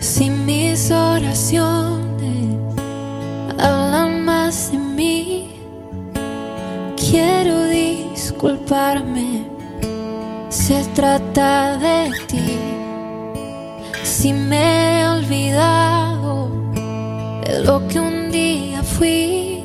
Si mis oraciones hablan más de mí, quiero disculparme. Se trata de ti. Si me he olvidado de lo que un día fui,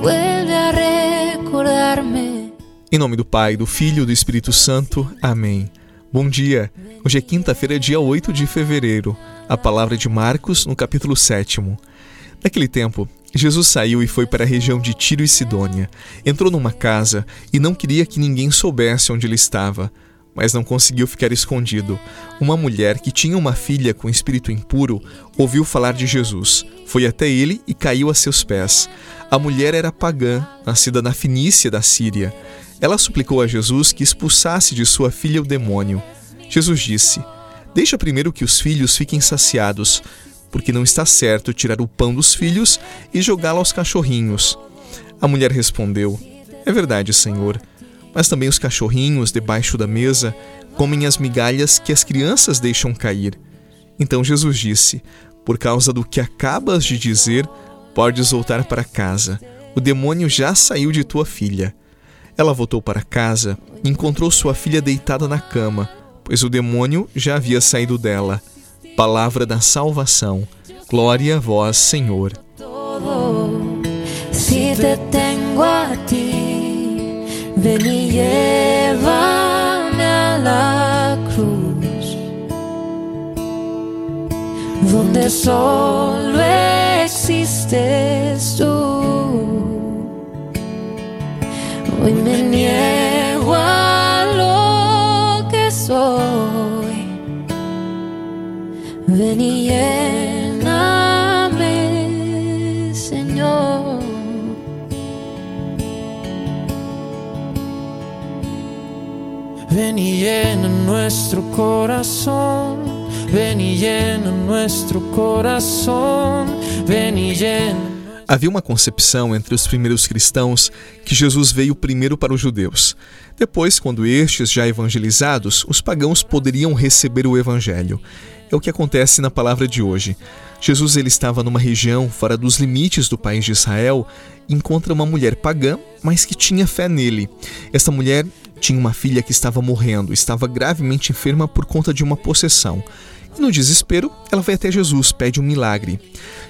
vuelve a recordarme. Em nome do Pai, do Filho e do Espírito Santo. Amém. Bom dia. Hoje é quinta-feira, dia 8 de fevereiro. A palavra de Marcos, no capítulo 7. Naquele tempo, Jesus saiu e foi para a região de Tiro e Sidônia. Entrou numa casa e não queria que ninguém soubesse onde ele estava, mas não conseguiu ficar escondido. Uma mulher que tinha uma filha com espírito impuro ouviu falar de Jesus. Foi até ele e caiu a seus pés. A mulher era pagã, nascida na Finícia da Síria. Ela suplicou a Jesus que expulsasse de sua filha o demônio. Jesus disse: Deixa primeiro que os filhos fiquem saciados, porque não está certo tirar o pão dos filhos e jogá-lo aos cachorrinhos. A mulher respondeu: É verdade, Senhor, mas também os cachorrinhos debaixo da mesa comem as migalhas que as crianças deixam cair. Então Jesus disse: Por causa do que acabas de dizer, podes voltar para casa. O demônio já saiu de tua filha. Ela voltou para casa e encontrou sua filha deitada na cama, pois o demônio já havia saído dela. Palavra da salvação. Glória a vós, Senhor. A ti, cruz, donde solo existes tú. Hoy me niego a lo que soy. Ven y lléname, Señor. Ven y llena nuestro corazón, ven y llena nuestro corazón, ven y llena. Havia uma concepção entre os primeiros cristãos que Jesus veio primeiro para os judeus. Depois, quando estes já evangelizados, os pagãos poderiam receber o evangelho. É o que acontece na palavra de hoje. Jesus ele estava numa região fora dos limites do país de Israel e encontra uma mulher pagã, mas que tinha fé nele. Esta mulher tinha uma filha que estava morrendo, estava gravemente enferma por conta de uma possessão. E no desespero, ela vai até Jesus, pede um milagre.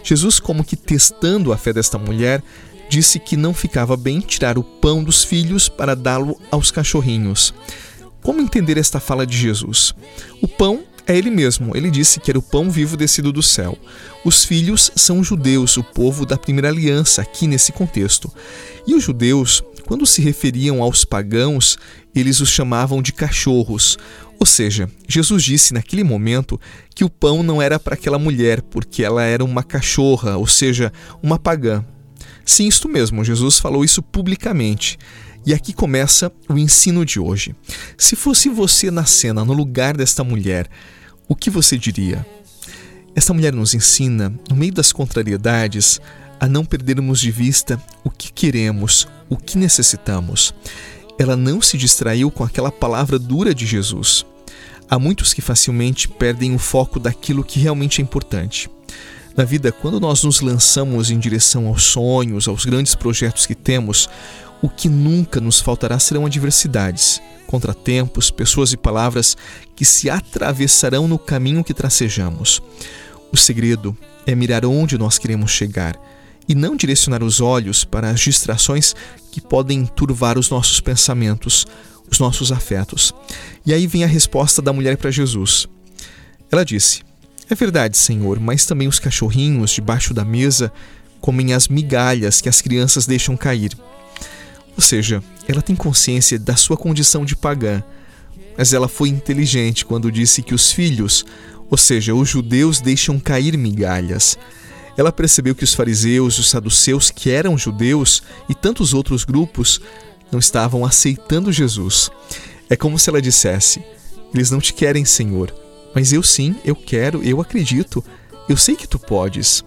Jesus, como que testando a fé desta mulher, disse que não ficava bem tirar o pão dos filhos para dá-lo aos cachorrinhos. Como entender esta fala de Jesus? O pão é ele mesmo. Ele disse que era o pão vivo descido do céu. Os filhos são os judeus, o povo da primeira aliança, aqui nesse contexto. E os judeus, quando se referiam aos pagãos, eles os chamavam de cachorros. Ou seja, Jesus disse naquele momento que o pão não era para aquela mulher, porque ela era uma cachorra, ou seja, uma pagã. Sim, isto mesmo, Jesus falou isso publicamente. E aqui começa o ensino de hoje. Se fosse você na cena, no lugar desta mulher, o que você diria? Esta mulher nos ensina, no meio das contrariedades, a não perdermos de vista o que queremos, o que necessitamos. Ela não se distraiu com aquela palavra dura de Jesus. Há muitos que facilmente perdem o foco daquilo que realmente é importante. Na vida, quando nós nos lançamos em direção aos sonhos, aos grandes projetos que temos, o que nunca nos faltará serão adversidades, contratempos, pessoas e palavras que se atravessarão no caminho que tracejamos. O segredo é mirar onde nós queremos chegar e não direcionar os olhos para as distrações que podem turvar os nossos pensamentos, os nossos afetos. E aí vem a resposta da mulher para Jesus. Ela disse: É verdade, Senhor, mas também os cachorrinhos debaixo da mesa comem as migalhas que as crianças deixam cair. Ou seja, ela tem consciência da sua condição de pagã, mas ela foi inteligente quando disse que os filhos, ou seja, os judeus, deixam cair migalhas. Ela percebeu que os fariseus, os saduceus, que eram judeus, e tantos outros grupos, não estavam aceitando Jesus. É como se ela dissesse: Eles não te querem, Senhor, mas eu sim, eu quero, eu acredito, eu sei que tu podes.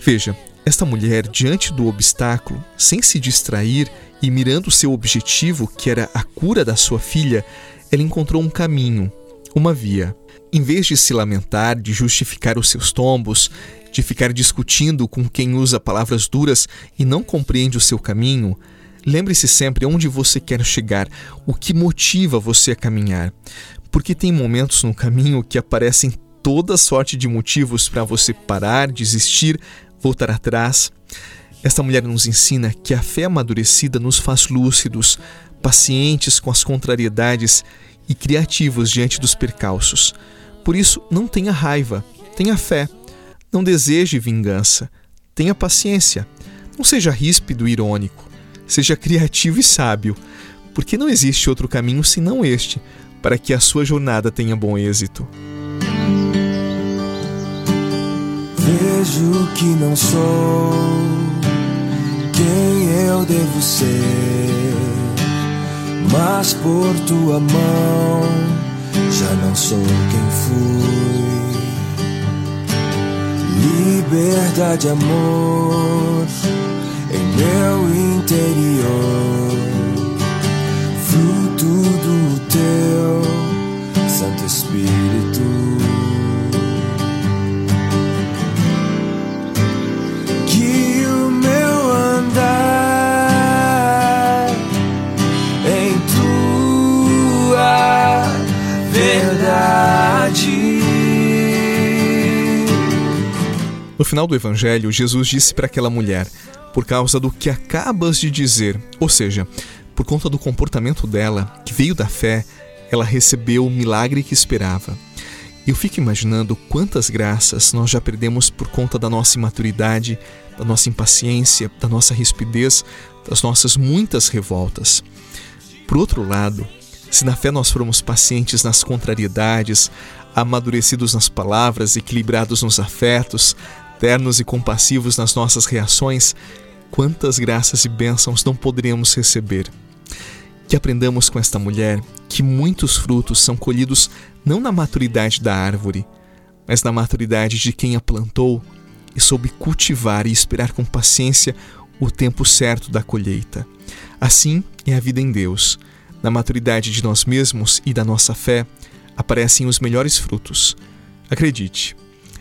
Veja, esta mulher, diante do obstáculo, sem se distrair e mirando seu objetivo, que era a cura da sua filha, ela encontrou um caminho, uma via. Em vez de se lamentar, de justificar os seus tombos, de ficar discutindo com quem usa palavras duras e não compreende o seu caminho, lembre-se sempre onde você quer chegar, o que motiva você a caminhar. Porque tem momentos no caminho que aparecem toda sorte de motivos para você parar, desistir, voltar atrás. Esta mulher nos ensina que a fé amadurecida nos faz lúcidos, pacientes com as contrariedades e criativos diante dos percalços. Por isso, não tenha raiva, tenha fé. Não deseje vingança, tenha paciência. Não seja ríspido e irônico. Seja criativo e sábio, porque não existe outro caminho senão este para que a sua jornada tenha bom êxito. Vejo que não sou quem eu devo ser, mas por tua mão já não sou quem fui. Liberdade, amor em meu interior, fruto do teu final do Evangelho, Jesus disse para aquela mulher: Por causa do que acabas de dizer, ou seja, por conta do comportamento dela, que veio da fé, ela recebeu o milagre que esperava. Eu fico imaginando quantas graças nós já perdemos por conta da nossa imaturidade, da nossa impaciência, da nossa rispidez, das nossas muitas revoltas. Por outro lado, se na fé nós formos pacientes nas contrariedades, amadurecidos nas palavras, equilibrados nos afetos, ternos e compassivos nas nossas reações, quantas graças e bênçãos não poderemos receber. Que aprendamos com esta mulher que muitos frutos são colhidos não na maturidade da árvore, mas na maturidade de quem a plantou e soube cultivar e esperar com paciência o tempo certo da colheita. Assim é a vida em Deus. Na maturidade de nós mesmos e da nossa fé aparecem os melhores frutos. Acredite.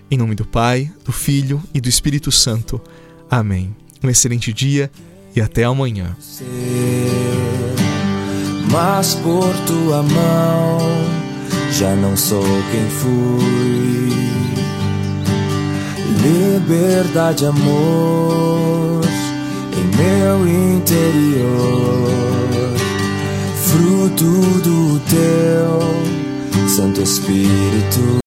Em nome do Pai, do Filho e do Espírito Santo. Amém. Um excelente dia e até amanhã. Mas por tua mão já não sou quem fui. Liberdade, amor em meu interior, fruto do teu Santo Espírito.